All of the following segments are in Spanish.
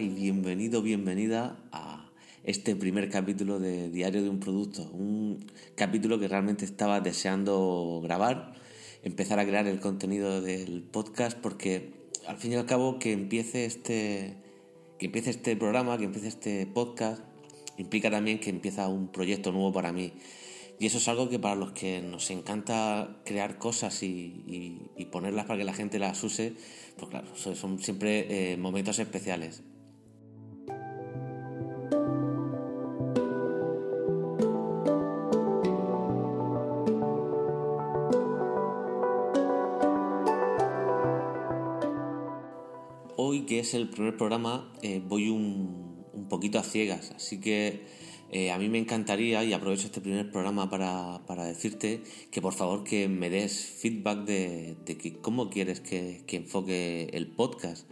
Y bienvenido, bienvenida a este primer capítulo de Diario de un Producto. Un capítulo que realmente estaba deseando grabar, empezar a crear el contenido del podcast porque al fin y al cabo que empiece este, que empiece este programa, que empiece este podcast, implica también que empieza un proyecto nuevo para mí. Y eso es algo que para los que nos encanta crear cosas y, ponerlas para que la gente las use, pues claro, son siempre eh, momentos especiales. Es el primer programa, eh, voy un, poquito a ciegas, así que eh, a mí me encantaría, y aprovecho este primer programa para, para decirte que por favor que me des feedback de, cómo quieres que, que enfoque el podcast,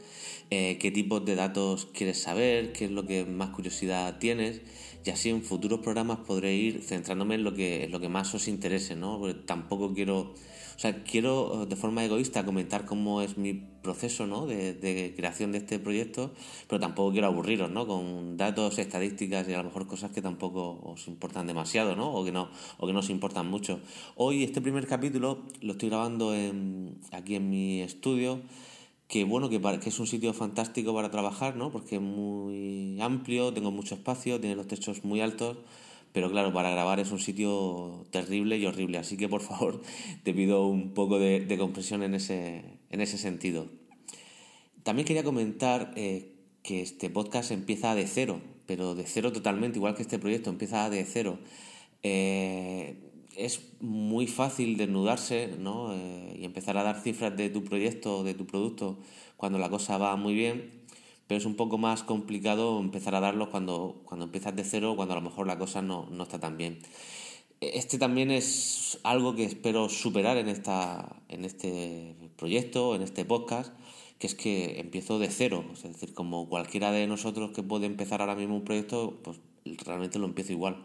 eh, qué tipos de datos quieres saber, qué es lo que más curiosidad tienes, y así en futuros programas podré ir centrándome en lo que, en lo que más os interese, ¿no? Porque tampoco quiero o sea, quiero de forma egoísta comentar cómo es mi proceso ¿no? de, creación de este proyecto, pero tampoco quiero aburriros ¿no? con datos, estadísticas y a lo mejor cosas que tampoco os importan demasiado ¿no? o, que no, o que no os importan mucho. Hoy este primer capítulo lo estoy grabando aquí en mi estudio que bueno, que, que, es un sitio fantástico para trabajar, ¿no? Porque es muy amplio, tengo mucho espacio, tiene los techos muy altos pero claro, para grabar es un sitio terrible y horrible, así que por favor te pido un poco de, compresión en ese, en ese sentido. También quería comentar eh, que este podcast empieza de cero, pero de cero totalmente, igual que este proyecto empieza de cero. Eh, es muy fácil desnudarse ¿no? Eh, y empezar a dar cifras de tu proyecto, de tu producto, cuando la cosa va muy bien pero es un poco más complicado empezar a darlos cuando, cuando empiezas de cero, cuando a lo mejor la cosa no, no está tan bien. Este también es algo que espero superar en, esta, en este proyecto, en este podcast, que es que empiezo de cero. Es decir, como cualquiera de nosotros que puede empezar ahora mismo un proyecto, pues realmente lo empiezo igual.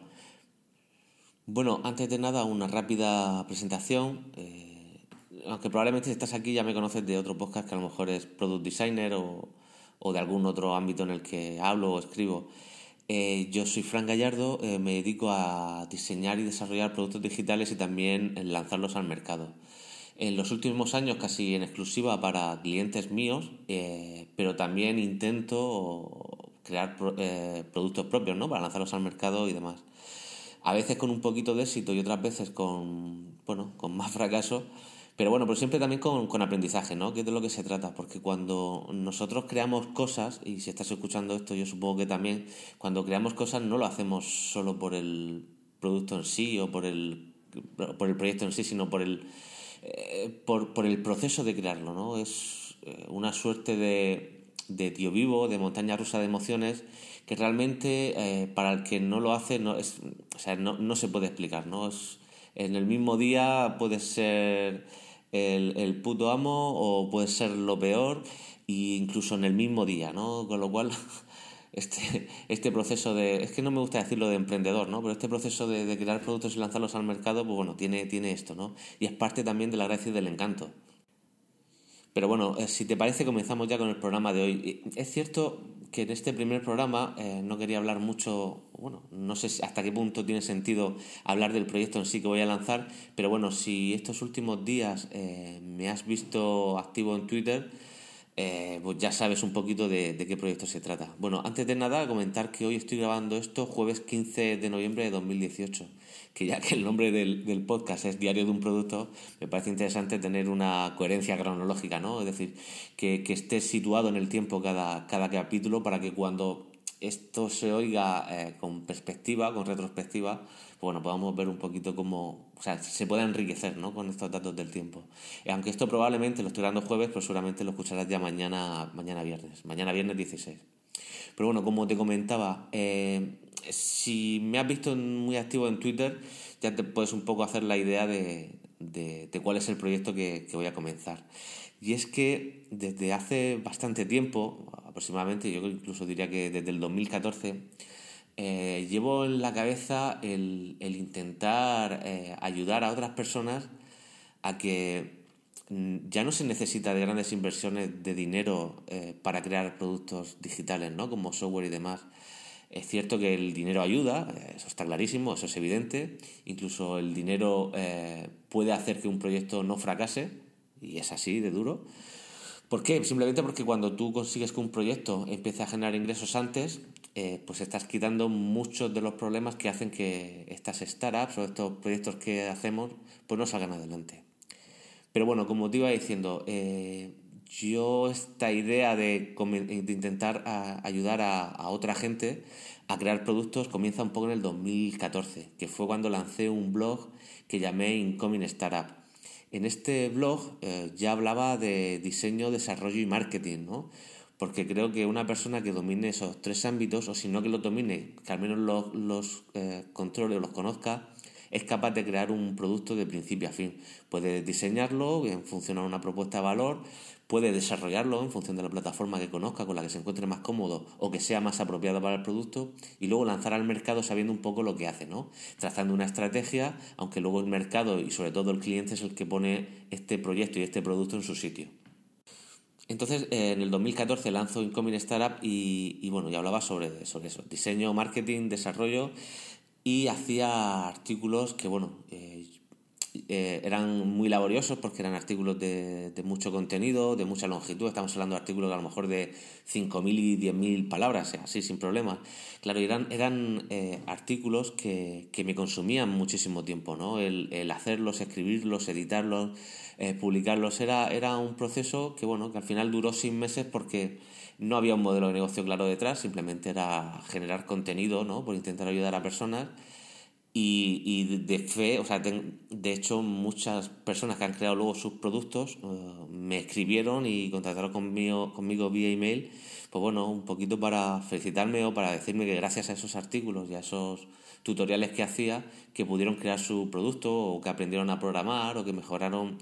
Bueno, antes de nada, una rápida presentación. Eh, aunque probablemente si estás aquí ya me conoces de otro podcast que a lo mejor es Product Designer o, o de algún otro ámbito en el que hablo o escribo. Eh, yo soy Fran Gallardo, eh, me dedico a diseñar y desarrollar productos digitales y también lanzarlos al mercado. En los últimos años casi en exclusiva para clientes míos, eh, pero también intento crear productos propios ¿no? para lanzarlos al mercado y demás. A veces con un poquito de éxito y otras veces con, bueno, con más fracaso, pero bueno, pero siempre también con, con, aprendizaje, ¿no? Que es de lo que se trata, porque cuando nosotros creamos cosas, y si estás escuchando esto, yo supongo que también, cuando creamos cosas no lo hacemos solo por el producto en sí o por el, por el proyecto en sí, sino por el, eh, por, por, el proceso de crearlo, ¿no? Es eh, una suerte de, de tío vivo, de montaña rusa de emociones, que realmente eh, para el que no lo hace no, es, o sea, no, no se puede explicar, ¿no? Es, en el mismo día puede ser el, el puto amo o puede ser lo peor e incluso en el mismo día, ¿no? Con lo cual este, este proceso de, es que no me gusta decirlo de emprendedor, ¿no? Pero este proceso de, de crear productos y lanzarlos al mercado, pues bueno, tiene, tiene esto, ¿no? Y es parte también de la gracia y del encanto. Pero bueno, eh, si te parece, comenzamos ya con el programa de hoy. Es cierto que en este primer programa eh, no quería hablar mucho, bueno, no sé hasta qué punto tiene sentido hablar del proyecto en sí que voy a lanzar, pero bueno, si estos últimos días eh, me has visto activo en Twitter, pues ya sabes un poquito de, qué proyecto se trata. Bueno, antes de nada, comentar que hoy estoy grabando esto jueves 15 de noviembre de 2018 que ya que el nombre del, del, podcast es Diario de un Producto, me parece interesante tener una coherencia cronológica, ¿no? Es decir, que, que esté situado en el tiempo cada, cada capítulo para que cuando esto se oiga eh, con perspectiva, con retrospectiva, pues bueno, podamos ver un poquito cómo, o sea, se puede enriquecer, ¿no? Con estos datos del tiempo. aunque esto probablemente lo estoy dando jueves, pero seguramente lo escucharás ya mañana, mañana viernes, mañana viernes 16. Pero bueno, como te comentaba, eh, si me has visto muy activo en Twitter, ya te puedes un poco hacer la idea de, de, cuál es el proyecto que, que, voy a comenzar. Y es que desde hace bastante tiempo, aproximadamente, yo incluso diría que desde el 2014, eh, llevo en la cabeza el, el intentar eh, ayudar a otras personas a que ya no se necesita de grandes inversiones de dinero eh, para crear productos digitales, ¿no? Como software y demás. Es cierto que el dinero ayuda, eh, eso está clarísimo, eso es evidente. Incluso el dinero puede hacer que un proyecto no fracase, y es así de duro. ¿Por qué? Simplemente porque cuando tú consigues que un proyecto empiece a generar ingresos antes, eh, pues estás quitando muchos de los problemas que hacen que estas startups o estos proyectos que hacemos pues no salgan adelante. Pero bueno, como te iba diciendo, eh, yo esta idea de, intentar ayudar a, otra gente a crear productos comienza un poco en el 2014, que fue cuando lancé un blog que llamé Incoming Startup. En este blog eh, ya hablaba de diseño, desarrollo y marketing, ¿no? porque creo que una persona que domine esos tres ámbitos, o si no que los domine, que al menos los, los eh, controle o los conozca, es capaz de crear un producto de principio a fin. Puede diseñarlo en función a una propuesta de valor, puede desarrollarlo en función de la plataforma que conozca, con la que se encuentre más cómodo o que sea más apropiada para el producto, y luego lanzar al mercado sabiendo un poco lo que hace, ¿no? Trazando una estrategia, aunque luego el mercado y sobre todo el cliente es el que pone este proyecto y este producto en su sitio. Entonces, en el 2014 lanzo Incoming Startup y, bueno, ya hablaba sobre, sobre eso, diseño, marketing, desarrollo y hacía artículos que, bueno, eh, eh, eran muy laboriosos porque eran artículos de, mucho contenido, de mucha longitud. Estamos hablando de artículos a lo mejor de 5.000 y 10.000 palabras, así sin problemas. Claro, eran, eran artículos que, que, me consumían muchísimo tiempo, ¿no? El, el hacerlos, escribirlos, editarlos eh, publicarlos. Era, era un proceso que, bueno, que al final duró seis meses porque no había un modelo de negocio claro detrás, simplemente era generar contenido, ¿no? Por intentar ayudar a personas. Y, y de fe, o sea, de hecho, muchas personas que han creado luego sus productos eh, me escribieron y contactaron conmigo, conmigo vía email, pues bueno, un poquito para felicitarme o para decirme que gracias a esos artículos y a esos tutoriales que hacía, que pudieron crear su producto o que aprendieron a programar o que mejoraron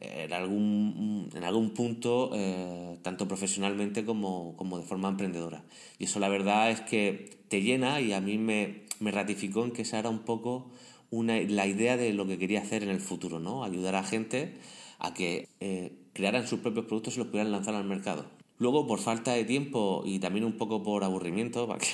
en algún, en algún punto, eh, tanto profesionalmente como, como, de forma emprendedora. Y eso la verdad es que te llena y a mí me, me ratificó en que esa era un poco una, la idea de lo que quería hacer en el futuro, ¿no? Ayudar a gente a que eh, crearan sus propios productos y los pudieran lanzar al mercado. Luego, por falta de tiempo y también un poco por aburrimiento, para que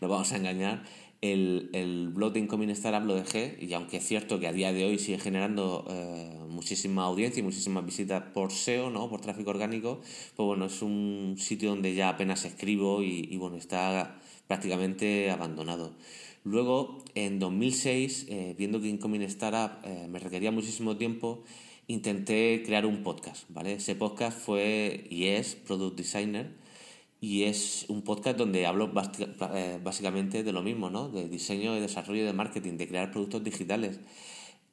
nos vamos a engañar, el, blog de Incoming Startup lo dejé y aunque es cierto que a día de hoy sigue generando eh, muchísima audiencia y muchísimas visitas por SEO, ¿no? por tráfico orgánico, pues bueno, es un sitio donde ya apenas escribo y, bueno, está prácticamente abandonado. Luego, en 2006, eh, viendo que Incoming Startup eh, me requería muchísimo tiempo, intenté crear un podcast, ¿vale? Ese podcast fue y es Product Designer, y es un podcast donde hablo eh, básicamente de lo mismo, ¿no? De diseño, de desarrollo, de marketing, de crear productos digitales.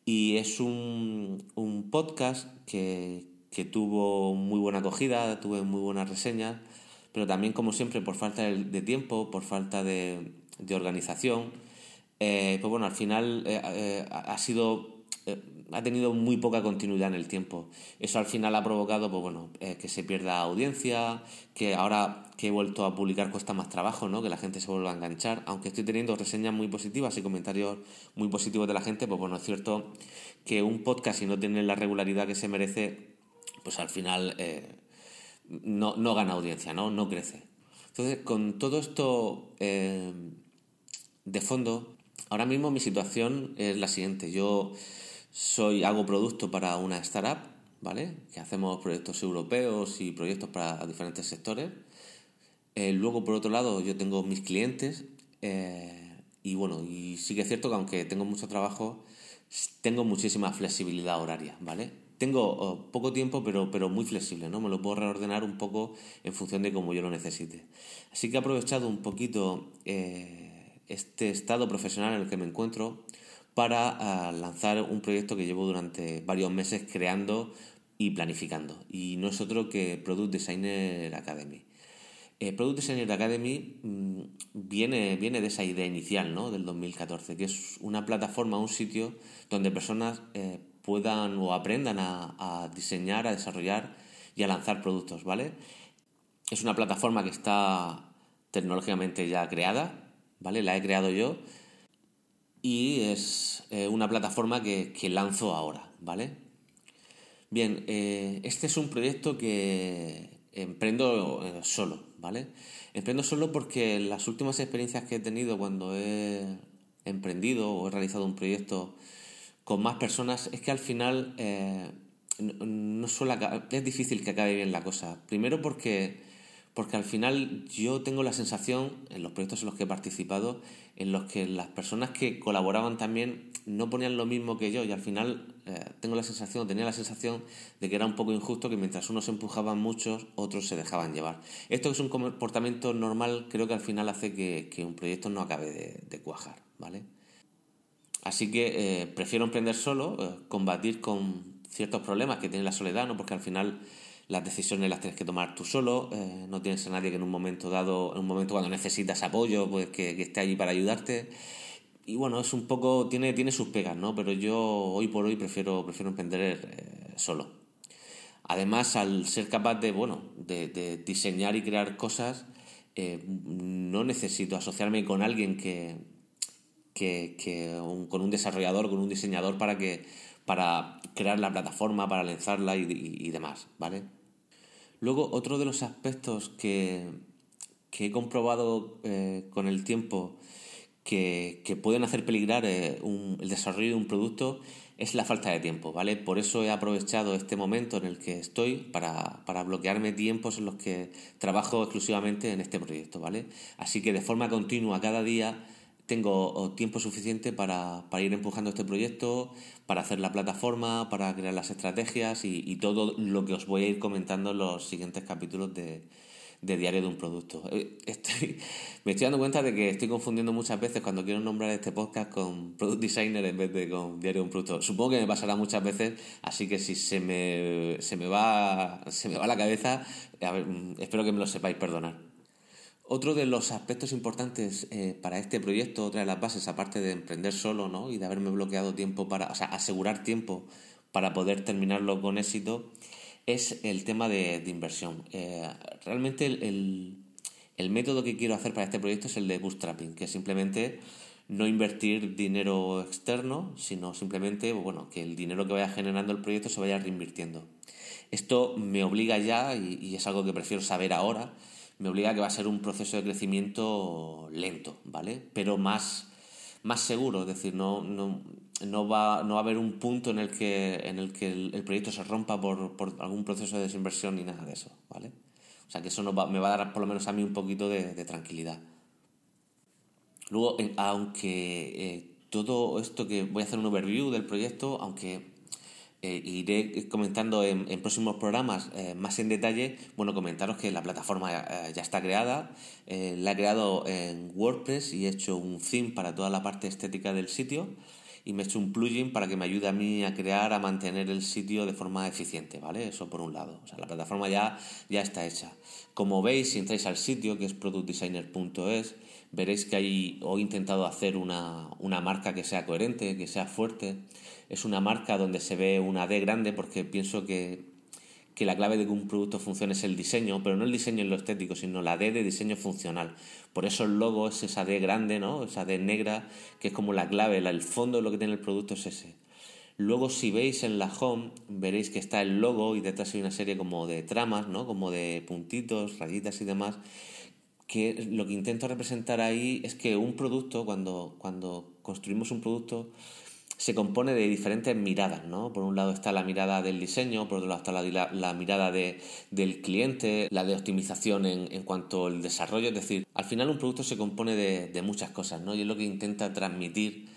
Y es un, un podcast que, que, tuvo muy buena acogida, tuve muy buenas reseñas, pero también, como siempre, por falta de, tiempo, por falta de, de organización, eh, pues bueno, al final eh, ha sido ha tenido muy poca continuidad en el tiempo. Eso al final ha provocado pues bueno, eh, que se pierda audiencia, que ahora que he vuelto a publicar cuesta más trabajo, ¿no? que la gente se vuelva a enganchar. Aunque estoy teniendo reseñas muy positivas y comentarios muy positivos de la gente, pues bueno, es cierto que un podcast si no tiene la regularidad que se merece, pues al final eh, no, no, gana audiencia, ¿no? no crece. Entonces, con todo esto eh, de fondo, ahora mismo mi situación es la siguiente. Yo soy, hago producto para una startup, ¿vale? Que hacemos proyectos europeos y proyectos para diferentes sectores. Eh, luego, por otro lado, yo tengo mis clientes eh, y bueno, y sí que es cierto que aunque tengo mucho trabajo, tengo muchísima flexibilidad horaria, ¿vale? Tengo oh, poco tiempo, pero, pero muy flexible, ¿no? Me lo puedo reordenar un poco en función de cómo yo lo necesite. Así que he aprovechado un poquito eh, este estado profesional en el que me encuentro para ah, lanzar un proyecto que llevo durante varios meses creando y planificando. Y no es otro que Product Designer Academy. Eh, Product Designer Academy mm, viene, viene de esa idea inicial ¿no? del 2014, que es una plataforma, un sitio donde personas eh, puedan o aprendan a, a, diseñar, a desarrollar y a lanzar productos, ¿vale? Es una plataforma que está tecnológicamente ya creada, ¿vale? La he creado yo y es eh, una plataforma que, lanzo ahora, ¿vale? Bien, eh, este es un proyecto que emprendo eh, solo, ¿vale? Emprendo solo porque las últimas experiencias que he tenido cuando he emprendido o he realizado un proyecto con más personas es que al final eh, no suele, es difícil que acabe bien la cosa. Primero porque porque al final yo tengo la sensación, en los proyectos en los que he participado, en los que las personas que colaboraban también no ponían lo mismo que yo y al final eh, tengo la sensación, tenía la sensación de que era un poco injusto que mientras unos empujaban muchos, otros se dejaban llevar. Esto que es un comportamiento normal, creo que al final hace que, un proyecto no acabe de, cuajar, ¿vale? Así que eh, prefiero emprender solo, eh, combatir con ciertos problemas que tiene la soledad, ¿no? Porque al final las decisiones las tienes que tomar tú solo, eh, no tienes a nadie que en un momento dado, en un momento cuando necesitas apoyo, pues que, esté allí para ayudarte. Y bueno, es un poco, tiene, tiene sus pegas, ¿no? Pero yo hoy por hoy prefiero, prefiero emprender eh, solo. Además, al ser capaz de, bueno, de, diseñar y crear cosas, eh, no necesito asociarme con alguien que, que, con un desarrollador, con un diseñador para que para crear la plataforma, para lanzarla y demás, ¿vale? Luego, otro de los aspectos que, he comprobado eh, con el tiempo que, pueden hacer peligrar eh, el desarrollo de un producto es la falta de tiempo, ¿vale? Por eso he aprovechado este momento en el que estoy para, para, bloquearme tiempos en los que trabajo exclusivamente en este proyecto, ¿vale? Así que de forma continua cada día tengo tiempo suficiente para, ir empujando este proyecto, para hacer la plataforma, para crear las estrategias y, todo lo que os voy a ir comentando en los siguientes capítulos de, Diario de un Producto. Eh, me estoy dando cuenta de que estoy confundiendo muchas veces cuando quiero nombrar este podcast con Product Designer en vez de con Diario de un Producto. Supongo que me pasará muchas veces, así que si se me, se me, va, se me va la cabeza, espero que me lo sepáis perdonar. Otro de los aspectos importantes eh, para este proyecto, otra de las bases, aparte de emprender solo ¿no? y de haberme bloqueado tiempo para, o sea, asegurar tiempo para poder terminarlo con éxito, es el tema de, inversión. Eh, realmente el, método que quiero hacer para este proyecto es el de bootstrapping, que es simplemente no invertir dinero externo, sino simplemente bueno, que el dinero que vaya generando el proyecto se vaya reinvirtiendo. Esto me obliga ya, y es algo que prefiero saber ahora, me obliga a que va a ser un proceso de crecimiento lento, ¿vale? Pero más, más seguro, es decir, no, no, no, va, no va a haber un punto en el que, en el, que el, proyecto se rompa por, por, algún proceso de desinversión ni nada de eso, ¿vale? O sea que eso me va a dar por lo menos a mí un poquito de, tranquilidad. Luego, aunque eh, todo esto que voy a hacer un overview del proyecto, aunque eh, iré comentando en, próximos programas eh, más en detalle. Bueno, comentaros que la plataforma eh, ya está creada. la he creado en WordPress y he hecho un theme para toda la parte estética del sitio. Y me he hecho un plugin para que me ayude a mí a crear, a mantener el sitio de forma eficiente, ¿vale? Eso por un lado. O sea, la plataforma ya, ya está hecha. Como veis, si entráis al sitio, que es productdesigner.es, veréis que ahí he intentado hacer una, una marca que sea coherente, que sea fuerte es una marca donde se ve una D grande porque pienso que, la clave de que un producto funcione es el diseño, pero no el diseño en lo estético, sino la D de diseño funcional. Por eso el logo es esa D grande, ¿no? Esa D negra, que es como la clave, el fondo de lo que tiene el producto es ese. Luego, si veis en la home, veréis que está el logo y detrás hay una serie como de tramas, ¿no? Como de puntitos, rayitas y demás, que lo que intento representar ahí es que un producto, cuando, cuando construimos un producto, se compone de diferentes miradas, ¿no? Por un lado está la mirada del diseño, por otro lado está la, mirada de, del cliente, la de optimización en, cuanto al desarrollo, es decir, al final un producto se compone de, muchas cosas, ¿no? Y es lo que intenta transmitir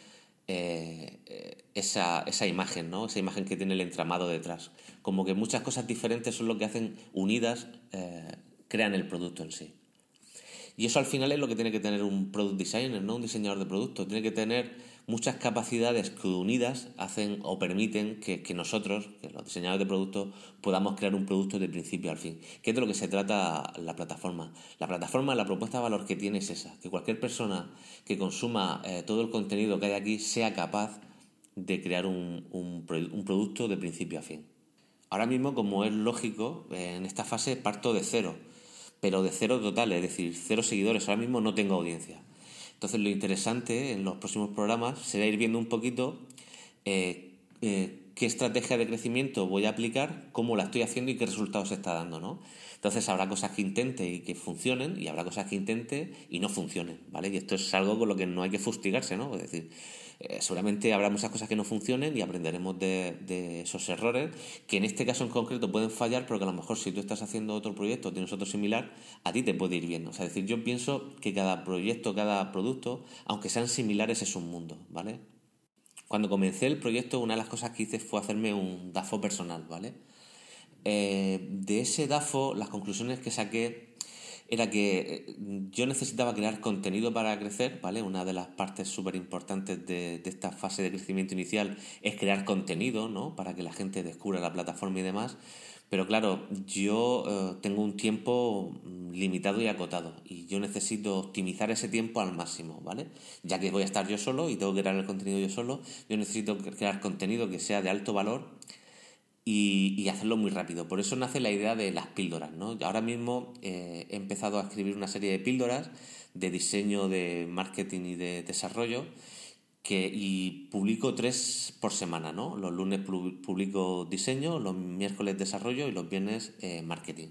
eh, esa, esa, imagen, ¿no? Esa imagen que tiene el entramado detrás. Como que muchas cosas diferentes son lo que hacen unidas, eh, crean el producto en sí. Y eso al final es lo que tiene que tener un product designer, ¿no? Un diseñador de productos. Tiene que tener muchas capacidades que unidas hacen o permiten que, nosotros, que los diseñadores de productos, podamos crear un producto de principio al fin. ¿Qué es de lo que se trata la plataforma? La plataforma, la propuesta de valor que tiene es esa, que cualquier persona que consuma eh, todo el contenido que hay aquí sea capaz de crear un, un, producto de principio a fin. Ahora mismo, como es lógico, en esta fase parto de cero, pero de cero total, es decir, cero seguidores. Ahora mismo no tengo audiencia. Entonces lo interesante en los próximos programas será ir viendo un poquito eh, eh, qué estrategia de crecimiento voy a aplicar, cómo la estoy haciendo y qué resultados está dando, ¿no? Entonces habrá cosas que intente y que funcionen y habrá cosas que intente y no funcionen, ¿vale? Y esto es algo con lo que no hay que fustigarse, ¿no? Es decir, eh, seguramente habrá muchas cosas que no funcionen y aprenderemos de, esos errores, que en este caso en concreto pueden fallar, pero que a lo mejor si tú estás haciendo otro proyecto o tienes otro similar, a ti te puede ir bien. O sea, es decir, yo pienso que cada proyecto, cada producto, aunque sean similares, es un mundo, ¿vale? Cuando comencé el proyecto, una de las cosas que hice fue hacerme un DAFO personal, ¿vale? Eh, de ese DAFO, las conclusiones que saqué era que eh, yo necesitaba crear contenido para crecer, ¿vale? Una de las partes súper importantes de, esta fase de crecimiento inicial es crear contenido, ¿no? Para que la gente descubra la plataforma y demás. Pero claro, yo eh, tengo un tiempo mm, limitado y acotado y yo necesito optimizar ese tiempo al máximo, ¿vale? Ya que voy a estar yo solo y tengo que crear el contenido yo solo, yo necesito crear contenido que sea de alto valor y, hacerlo muy rápido. Por eso nace la idea de las píldoras, ¿no? Ahora mismo eh, he empezado a escribir una serie de píldoras de diseño, de marketing y de desarrollo que, y publico tres por semana, ¿no? Los lunes publico diseño, los miércoles desarrollo y los viernes eh, marketing.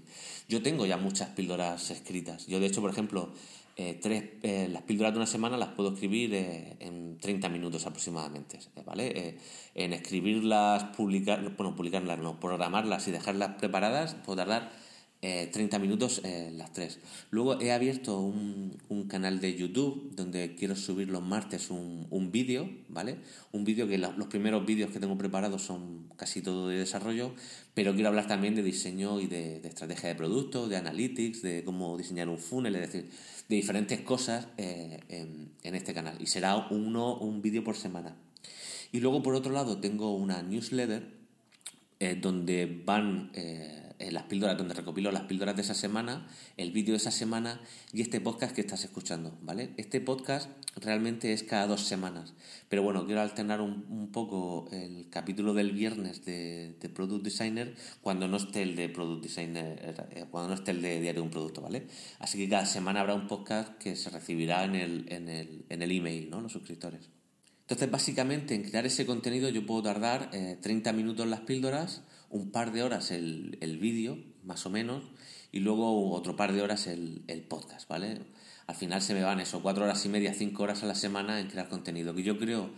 Yo tengo ya muchas píldoras escritas. Yo, de hecho, por ejemplo, eh, tres, eh, las píldoras de una semana las puedo escribir en 30 minutos aproximadamente, ¿vale? en escribirlas, publicar, bueno, publicarlas, no, programarlas y dejarlas preparadas puedo tardar 30 eh, minutos eh, las tres. Luego he abierto un, canal de YouTube donde quiero subir los martes un, un vídeo, ¿vale? Un vídeo que los primeros vídeos que tengo preparados son casi todo de desarrollo, pero quiero hablar también de diseño y de, estrategia de producto, de analytics, de cómo diseñar un funnel, es decir, de diferentes cosas eh, en, en, este canal. Y será uno, un vídeo por semana. Y luego por otro lado tengo una newsletter donde van eh, las píldoras, donde recopilo las píldoras de esa semana, el vídeo de esa semana y este podcast que estás escuchando, ¿vale? Este podcast realmente es cada dos semanas, pero bueno, quiero alternar un, poco el capítulo del viernes de, Product Designer cuando no esté el de Product Designer, eh, cuando no esté el de Diario de un Producto, ¿vale? Así que cada semana habrá un podcast que se recibirá en el, en el, en el email, ¿no? Los suscriptores. Entonces, básicamente, en crear ese contenido yo puedo tardar 30 eh, minutos las píldoras, un par de horas el, el vídeo, más o menos, y luego otro par de horas el, el, podcast, ¿vale? Al final se me van eso, cuatro horas y media, cinco horas a la semana en crear contenido, que yo creo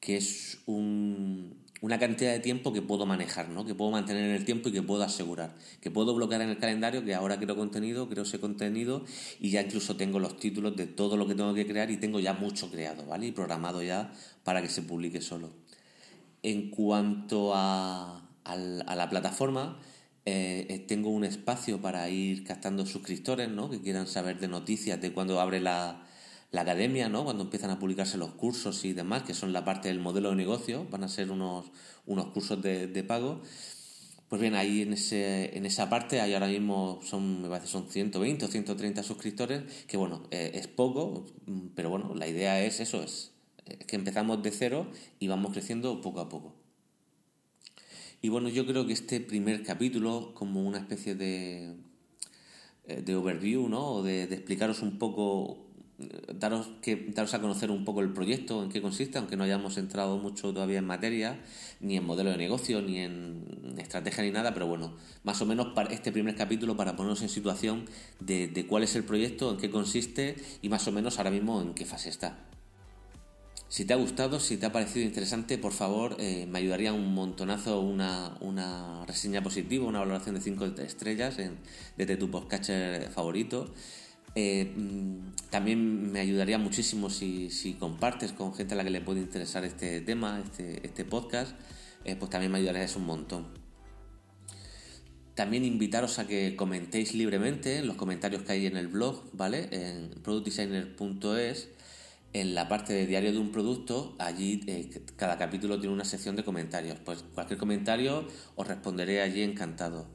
que es un, una cantidad de tiempo que puedo manejar, ¿no? que puedo mantener en el tiempo y que puedo asegurar, que puedo bloquear en el calendario, que ahora creo contenido, creo ese contenido y ya incluso tengo los títulos de todo lo que tengo que crear y tengo ya mucho creado, ¿vale? Y programado ya para que se publique solo. En cuanto a, a la plataforma, eh, eh, tengo un espacio para ir captando suscriptores, ¿no? Que quieran saber de noticias de cuando abre la, la academia, ¿no? Cuando empiezan a publicarse los cursos y demás, que son la parte del modelo de negocio, van a ser unos, unos cursos de, pago. Pues bien, ahí en, ese, en esa parte, hay ahora mismo son, me parece, son 120 o 130 suscriptores, que bueno, eh, es poco, pero bueno, la idea es eso, es, que empezamos de cero y vamos creciendo poco a poco. Y bueno, yo creo que este primer capítulo, como una especie de, eh, de overview, ¿no? O de, explicaros un poco daros, que, daros a conocer un poco el proyecto, en qué consiste, aunque no hayamos entrado mucho todavía en materia, ni en modelo de negocio, ni en estrategia, ni nada, pero bueno, más o menos para este primer capítulo para ponernos en situación de, de cuál es el proyecto, en qué consiste y más o menos ahora mismo en qué fase está. Si te ha gustado, si te ha parecido interesante, por favor, eh, me ayudaría un montonazo una, una reseña positiva, una valoración de 5 estrellas desde tu podcatcher favorito. Eh, mm, también me ayudaría muchísimo si, compartes con gente a la que le puede interesar este tema, este, este podcast, eh, pues también me ayudaría un montón. También invitaros a que comentéis libremente en los comentarios que hay en el blog, ¿vale? En productdesigner.es, en la parte de diario de un producto, allí eh, cada capítulo tiene una sección de comentarios. Pues cualquier comentario os responderé allí encantado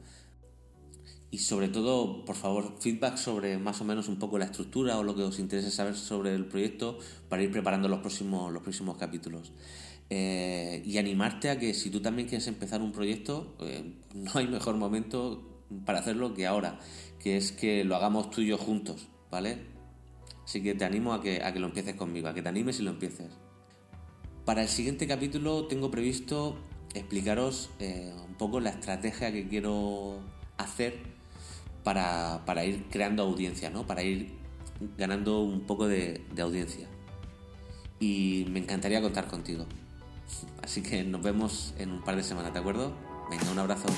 y sobre todo, por favor, feedback sobre más o menos un poco la estructura o lo que os interese saber sobre el proyecto para ir preparando los próximos, los próximos capítulos. Eh, y animarte a que si tú también quieres empezar un proyecto, eh, no hay mejor momento para hacerlo que ahora, que es que lo hagamos tú y yo juntos, ¿vale? Así que te animo a que, a que lo empieces conmigo, a que te animes y lo empieces. Para el siguiente capítulo tengo previsto explicaros eh, un poco la estrategia que quiero hacer para, ir creando audiencia, ¿no? Para ir ganando un poco de, de audiencia. Y me encantaría contar contigo. Así que nos vemos en un par de semanas, ¿de acuerdo? Venga, un abrazo.